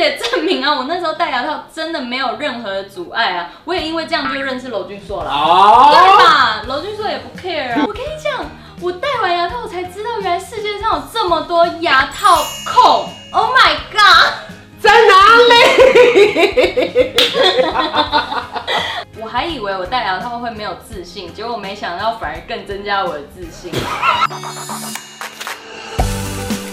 也证明啊，我那时候戴牙套真的没有任何的阻碍啊。我也因为这样就认识娄俊硕了，哦、对吧？娄俊硕也不 care 啊。我跟你讲，我戴完牙套我才知道，原来世界上有这么多牙套控。Oh my god，在哪里？我还以为我戴牙套会没有自信，结果我没想到反而更增加我的自信。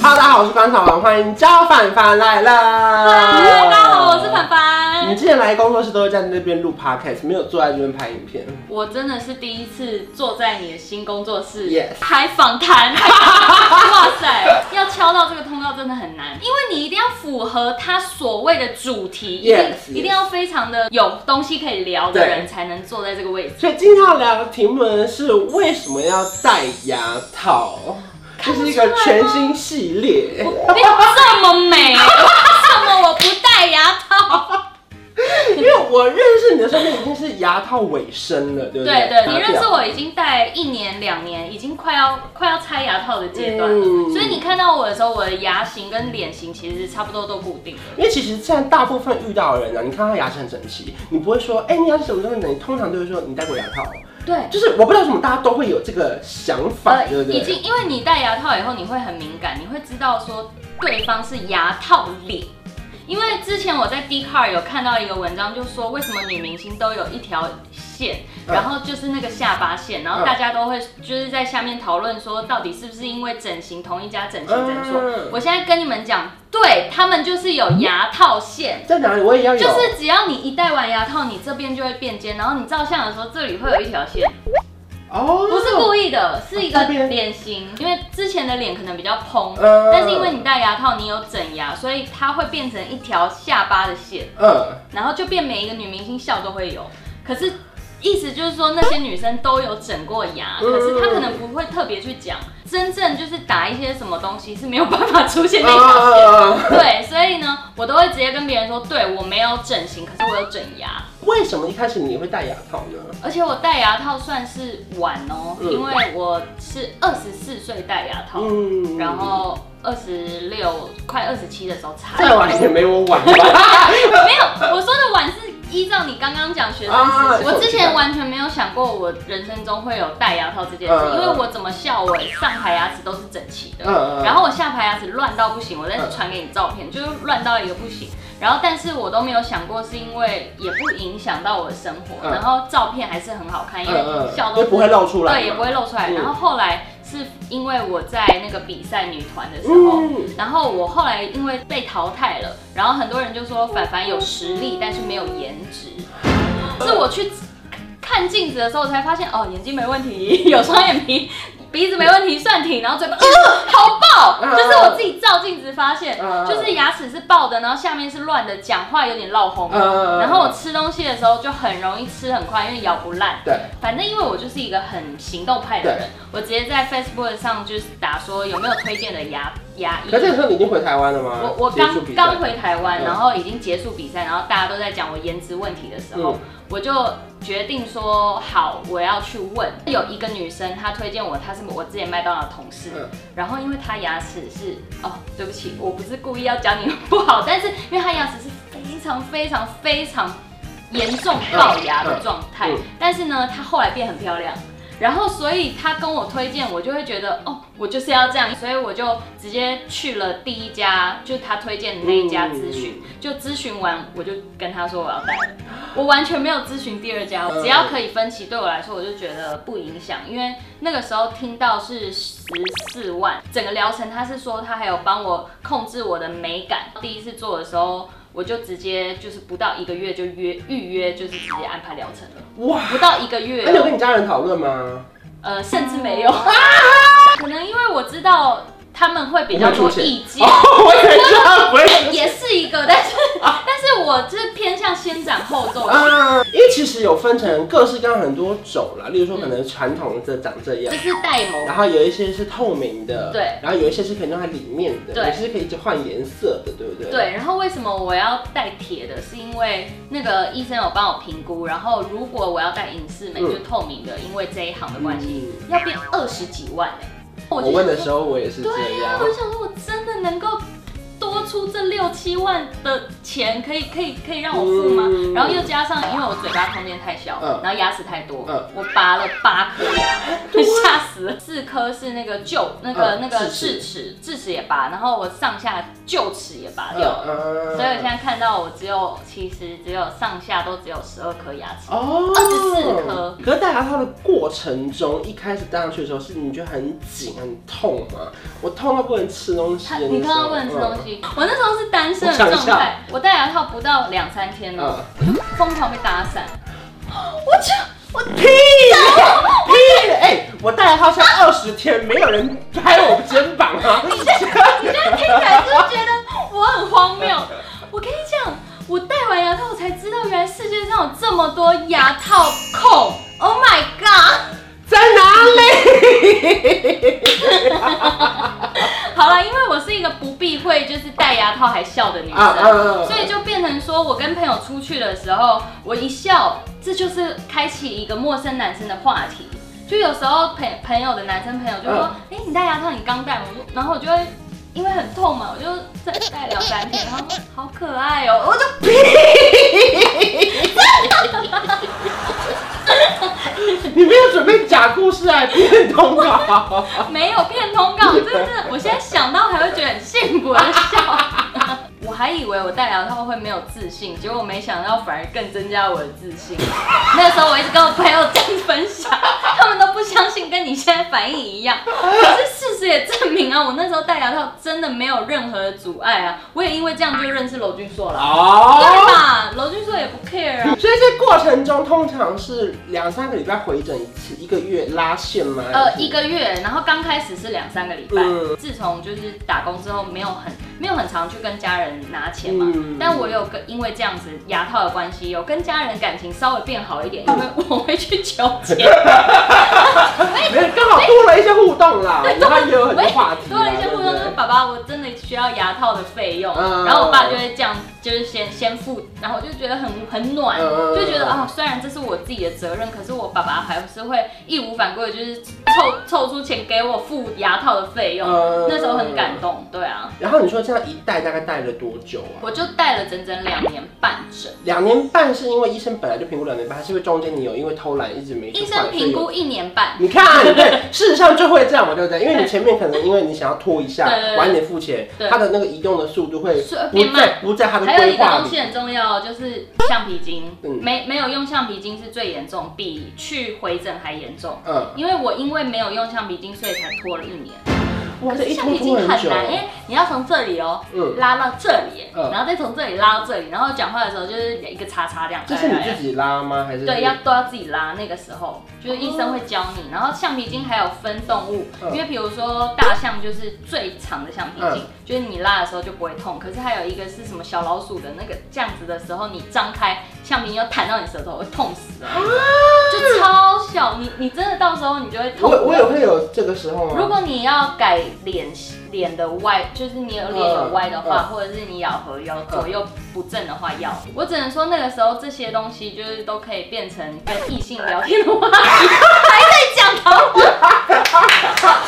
！Hello，大家好，我是关韶文，欢迎焦凡凡来了。大家好，我是凡凡。你之前来工作室都会在那边录 podcast，没有坐在这边拍影片。我真的是第一次坐在你的新工作室拍访谈。哇塞，要敲到这个通告真的很难，因为你一定要符合他所谓的主题，Yes，一定要非常的有东西可以聊的人才能坐在这个位置。所以今天要聊的题目呢是为什么要戴牙套？这是一个全新系列。你这么美，为什么我不戴牙套？因为我认识你的时候，那已经是牙套尾声了，对不对？对对，你认识我已经戴一年两年，已经快要快要拆牙套的阶段了。嗯、所以你看到我的时候，我的牙型跟脸型其实差不多都固定了。因为其实现在大部分遇到的人啊，你看他牙齿很整齐，你不会说，哎、欸，你牙齿什么东西整齐？通常都会说你戴过牙套。对，就是我不知道为什么大家都会有这个想法，呃、对不对？已经因为你戴牙套以后，你会很敏感，你会知道说对方是牙套脸。因为之前我在 Dcard 有看到一个文章，就说为什么女明星都有一条线，然后就是那个下巴线，然后大家都会就是在下面讨论说，到底是不是因为整形同一家整形诊所？我现在跟你们讲，对，他们就是有牙套线，在哪里？我也要有，就是只要你一戴完牙套，你这边就会变尖，然后你照相的时候这里会有一条线。哦，不是故意的，是一个脸型，因为之前的脸可能比较蓬，但是因为你戴牙套，你有整牙，所以它会变成一条下巴的线，嗯，然后就变每一个女明星笑都会有，可是意思就是说那些女生都有整过牙，可是她可能不会特别去讲。真正就是打一些什么东西是没有办法出现那条线，对，所以呢，我都会直接跟别人说，对，我没有整形，可是我有整牙。为什么一开始你会戴牙套呢？而且我戴牙套算是晚哦，因为我是二十四岁戴牙套，嗯，然后二十六快二十七的时候才。再晚也没我晚吧？没有，我说的晚是。依照你刚刚讲学生时期，我之前完全没有想过我人生中会有戴牙套这件事，因为我怎么笑，我上排牙齿都是整齐的，然后我下排牙齿乱到不行，我再传给你照片，就是乱到一个不行，然后但是我都没有想过是因为也不影响到我的生活，然后照片还是很好看，因为笑都不会露出来，对，也不会露出来，然后后来。是因为我在那个比赛女团的时候，然后我后来因为被淘汰了，然后很多人就说凡凡有实力，但是没有颜值。是我去看镜子的时候才发现，哦，眼睛没问题，有双眼皮。鼻子没问题，算挺，然后嘴巴，呃，好爆，就是我自己照镜子发现，就是牙齿是爆的，然后下面是乱的，讲话有点漏风，然后我吃东西的时候就很容易吃很快，因为咬不烂。对，反正因为我就是一个很行动派的人，我直接在 Facebook 上就是打说有没有推荐的牙牙医。可是这个时候你已经回台湾了吗？我我刚刚回台湾，然后已经结束比赛，然后大家都在讲我颜值问题的时候。我就决定说好，我要去问。有一个女生，她推荐我，她是我之前麦当劳同事。嗯、然后因为她牙齿是哦，对不起，我不是故意要讲你不好，但是因为她牙齿是非常非常非常严重龅牙的状态，但是呢，她后来变很漂亮。然后，所以他跟我推荐，我就会觉得哦，我就是要这样，所以我就直接去了第一家，就是他推荐的那一家咨询。就咨询完，我就跟他说我要戴了，我完全没有咨询第二家，只要可以分期，对我来说我就觉得不影响，因为那个时候听到是十四万，整个疗程他是说他还有帮我控制我的美感，第一次做的时候。我就直接就是不到一个月就约预约，就是直接安排疗程了。哇，不到一个月。那你有跟你家人讨论吗？呃，甚至没有。可能因为我知道他们会比较多意见。哦，我也知道，也是一个，但是我是偏向先斩后奏啊，因为其实有分成各式各样很多种啦，例如说可能传统的长这样，就是带头，然后有一些是透明的，对，然后有一些是可以弄在里面的，对，有些是可以一直换颜色的，对不对？对，然后为什么我要戴铁的？是因为那个医生有帮我评估，然后如果我要戴隐适美，就是透明的，因为这一行的关系，要变二十几万哎。我问的时候我也是这样，对呀，我想说我真的能够。多出这六七万的钱，可以可以可以让我付吗？嗯、然后又加上，因为我嘴巴空间太小，嗯、然后牙齿太多，嗯、我拔了八颗牙，吓、啊、死。了。四颗是那个臼，那个、嗯、那个智齿，智齿也拔，然后我上下臼齿也拔掉。所以我现在看到我只有，其实只有上下都只有十二颗牙齿，哦，二十四颗。可是戴牙套的过程中，一开始戴上去的时候，是你觉得很紧很痛吗？我痛到不能吃东西。你痛到不能吃东西。我那时候是单身的状态，我戴牙套不到两三天了，疯狂被打散。我去，我屁屁哎！我戴牙套才二十天，没有人拍我肩膀啊！你现在你这听起来是不是觉得我很荒谬？我跟你讲，我戴完牙套我才知道，原来世界上有这么多牙套控。是一个不避讳，就是戴牙套还笑的女生，所以就变成说我跟朋友出去的时候，我一笑，这就是开启一个陌生男生的话题。就有时候朋朋友的男生朋友就说：“哎、欸，你戴牙套，你刚戴吗？”然后我就会因为很痛嘛，我就再戴两三天，然后说好可爱哦、喔，我就屁。你没有准备假故事啊？骗通告？没有骗通告，真的，我现在想到还会觉得很幸福的笑。我还以为我戴牙套会没有自信，结果我没想到反而更增加我的自信。那时候我一直跟我朋友这样分享，他们都不相信，跟你现在反应一样。可是事实也证明啊，我那时候戴牙套真的没有任何的阻碍啊。我也因为这样就认识娄俊硕了，哦、对吧？娄俊硕也不 care 啊。所以这过程中通常是两三个礼拜回诊一次，一个月拉线吗？呃，一个月，然后刚开始是两三个礼拜，嗯、自从就是打工之后，没有很没有很常去跟家人。拿钱嘛，嗯、但我有跟因为这样子牙套的关系，有跟家人感情稍微变好一点，因为我会去求钱，没有刚好多了一些互动啦，然后也有很多话题，了一些互动，说爸爸我真的需要牙套的费用，嗯、然后我爸就会这样，就是先先付，然后我就觉得很很暖，嗯、就觉得啊、哦，虽然这是我自己的责任，可是我爸爸还是会义无反顾的，就是凑凑出钱给我付牙套的费用，嗯、那时候很感动，对啊。然后你说这样一戴大概戴了多？久啊？我就戴了整整两年半整。两年半是因为医生本来就评估两年半，还是因为中间你有因为偷懒一直没？医生评估一年半。你看，对，事实上就会这样嘛，对不对？因为你前面可能因为你想要拖一下，晚点付钱，它的那个移动的速度会变慢，不在它的规划里。还有一个东西很重要，就是橡皮筋，嗯没没有用橡皮筋是最严重，比去回诊还严重。嗯，因为我因为没有用橡皮筋，所以才拖了一年。哇，这橡皮筋很难，因为你要从这里哦，拉到这里，然后再从这里拉到这里，然后讲话的时候就是一个叉叉这样。这是你自己拉吗？还是？对，要都要自己拉。那个时候就是医生会教你，然后橡皮筋还有分动物，因为比如说大象就是最长的橡皮筋，就是你拉的时候就不会痛。可是还有一个是什么小老鼠的那个这样子的时候，你张开橡皮筋要弹到你舌头会痛死了，就超小。你你真的到时候你就会痛。我我也会有这个时候吗？如果你要改。脸脸的歪，就是你有脸有歪的话，或者是你咬合要左右不正的话，要。我只能说那个时候这些东西就是都可以变成跟异性聊天的话题，还在讲桃花。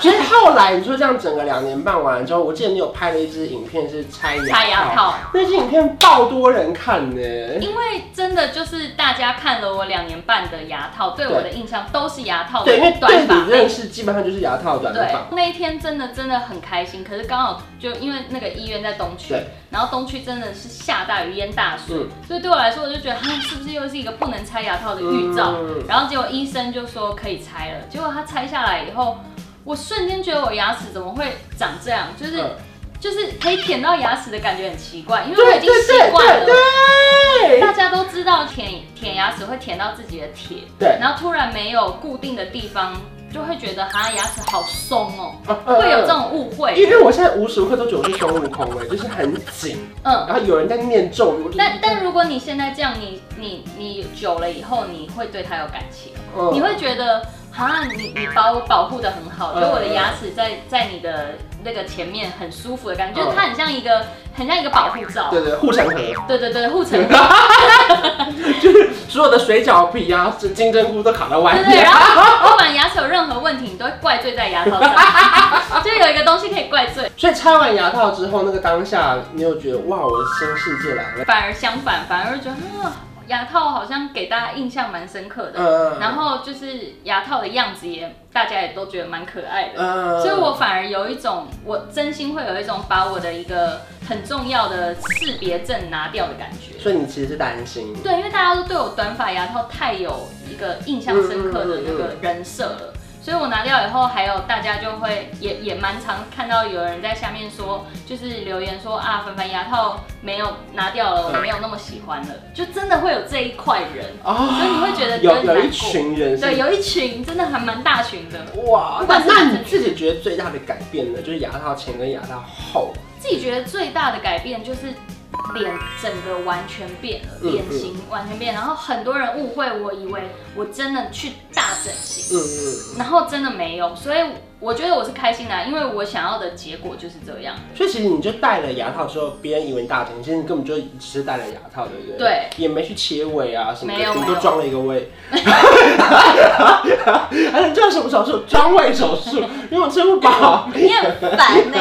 其实后来你说这样整个两年半完了之后，我记得你有拍了一支影片是拆牙拆牙套，那支影片爆多人看呢。因为真的就是大家看了我两年半的牙套，对我的印象都是牙套的短发。对，因为对你认识基本上就是牙套短发。对，那一天真的真的很开心，可是刚好就因为那个医院在东区，对然后东区真的是下大雨淹大水，嗯、所以对我来说我就觉得，他是不是又是一个不能拆牙套的预兆？嗯、然后结果医生就说可以拆了，结果他拆下来以后。我瞬间觉得我牙齿怎么会长这样？就是、嗯、就是可以舔到牙齿的感觉很奇怪，因为我已经习惯了。大家都知道舔舔牙齿会舔到自己的铁，对。然后突然没有固定的地方。就会觉得好像牙齿好松哦、喔，啊、会有这种误会。因为我现在无时无刻都觉得我是孙悟空哎，就是很紧，嗯，然后有人在念咒语。但但如果你现在这样，你你你久了以后，你会对他有感情，嗯、你会觉得。啊，你你把我保护的很好，就我的牙齿在在你的那个前面很舒服的感觉，就是它很像一个很像一个保护罩，对对护城河，对对对护城河，就是所有的水饺皮啊、金针菇都卡在外面。对对，然后不管牙齿有任何问题，你都会怪罪在牙套上，就有一个东西可以怪罪。所以拆完牙套之后，那个当下你有觉得哇，我的新世界来了？反而相反，反而觉得啊。牙套好像给大家印象蛮深刻的，嗯、然后就是牙套的样子也大家也都觉得蛮可爱的，嗯、所以我反而有一种，我真心会有一种把我的一个很重要的识别证拿掉的感觉。所以你其实是担心？对，因为大家都对我短发牙套太有一个印象深刻的那个人设了。所以我拿掉以后，还有大家就会也也蛮常看到有人在下面说，就是留言说啊，凡凡牙套没有拿掉了，我没有那么喜欢了，就真的会有这一块人，哦、所以你会觉得有有一群人，对，有一群真的还蛮大群的，哇！那那你自己觉得最大的改变呢？就是牙套前跟牙套后，自己觉得最大的改变就是。脸整个完全变了，脸型完全变，然后很多人误会，我以为我真的去大整形，嗯嗯，然后真的没有，所以。我觉得我是开心的，啊，因为我想要的结果就是这样。所以其实你就戴了牙套之后，别人以为你大整形，其实你根本就只是戴了牙套，对不对？对。也没去切尾啊什么的，你都装了一个胃。还能叫什么手术？装胃手术？因为我吃不饱。你很烦呢。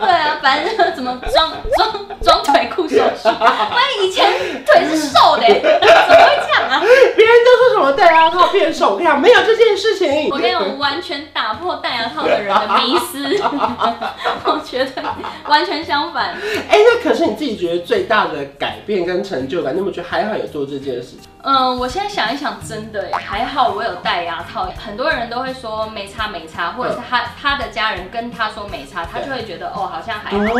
对啊，反正 怎么装装装腿裤手术？我以前腿是瘦的，怎么会这样啊？别人都说什么戴牙套变瘦，我跟你讲，没有这件事情。我跟你讲，完全打破戴。牙套的人的迷思，我觉得完全相反。哎、欸，那可是你自己觉得最大的改变跟成就感，你有没有觉得还好有做这件事情？嗯，我现在想一想，真的还好我有戴牙套。很多人都会说没差没差，或者是他他的家人跟他说没差，他就会觉得哦好像还好。对，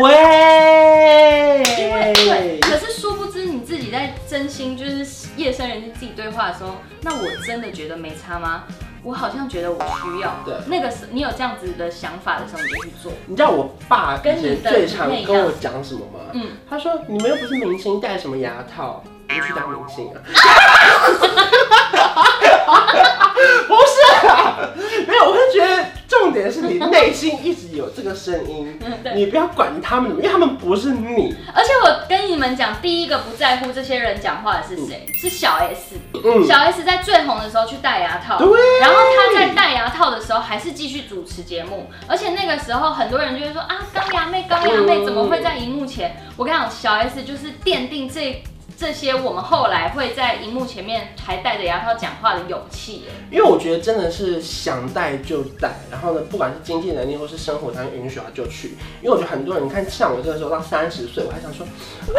自己对话的时候，那我真的觉得没差吗？我好像觉得我需要，对，那个是你有这样子的想法的时候，你就去做。你知道我爸跟你最常跟我讲什么吗？嗯，他说你们又不是明星，戴什么牙套？你去当明星啊？不是啊，没有，我会觉得重点是你内心一直有这个声音，你不要管他们，因为他们不是你。而且我跟你们讲，第一个不在乎这些人讲话的是谁？是小 S。嗯，小 S 在最红的时候去戴牙套，对，然后他在戴牙套的时候还是继续主持节目，而且那个时候很多人就会说啊，钢牙妹，钢牙妹怎么会在荧幕前？我跟你讲，小 S 就是奠定这。这些我们后来会在荧幕前面还戴着牙套讲话的勇气，因为我觉得真的是想戴就戴，然后呢，不管是经济能力或是生活条件允许啊就去。因为我觉得很多人，你看像我这个时候到三十岁，我还想说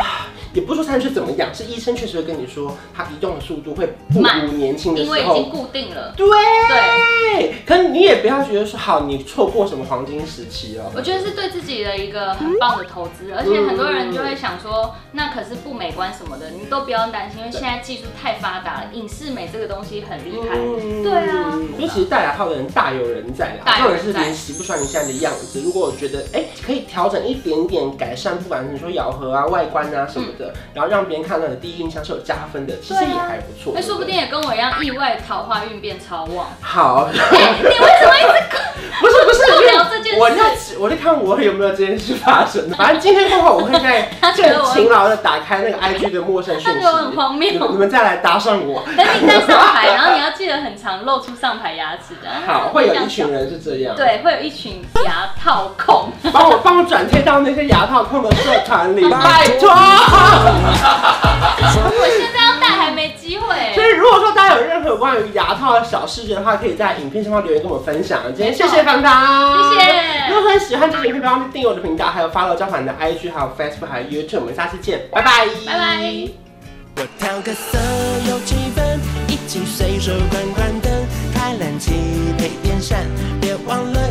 啊，也不说三十岁怎么样，是医生确实会跟你说，他移动的速度会不如年轻的时候，因为已经固定了。对对，可是你也不要觉得说好，你错过什么黄金时期了。我觉得是对自己的一个很棒的投资，而且很多人就会想说，那可是不美观什么的。你都不要担心，因为现在技术太发达了，影视美这个东西很厉害。嗯、对啊，因为其实戴牙套的人大有人在啦，或者是你喜不喜欢你现在的样子。如果我觉得哎、欸、可以调整一点点改善，不管是你说咬合啊、外观啊什么的，嗯、然后让别人看到的第一印象是有加分的，其实也还不错。那、啊、说不定也跟我一样，意外桃花运变超旺。好，欸、你为什么一直？我在我就看我有没有这件事发生。反正今天过后，我会在 更勤劳的打开那个 IG 的陌生讯息。很荒谬，你们再来搭上我。等你戴上牌，然后你要记得很长，露出上排牙齿的。好，会有一群人是这样。对，会有一群牙套控，帮我帮我转贴到那些牙套控的社团里，拜托。我现在要戴还没机会。所以如果说大家有任何关于牙套的小事情的话，可以在影片下方留言跟我们分享。今天谢谢凡凡，谢谢。如果说喜欢这个影片，不要忘记订阅我的频道，还有 follow 焦凡的 IG，还有 Facebook，还有 YouTube。我们下次见，拜拜，拜拜。我调个色有气氛，一起随手关关灯，开冷气配电扇，别忘了。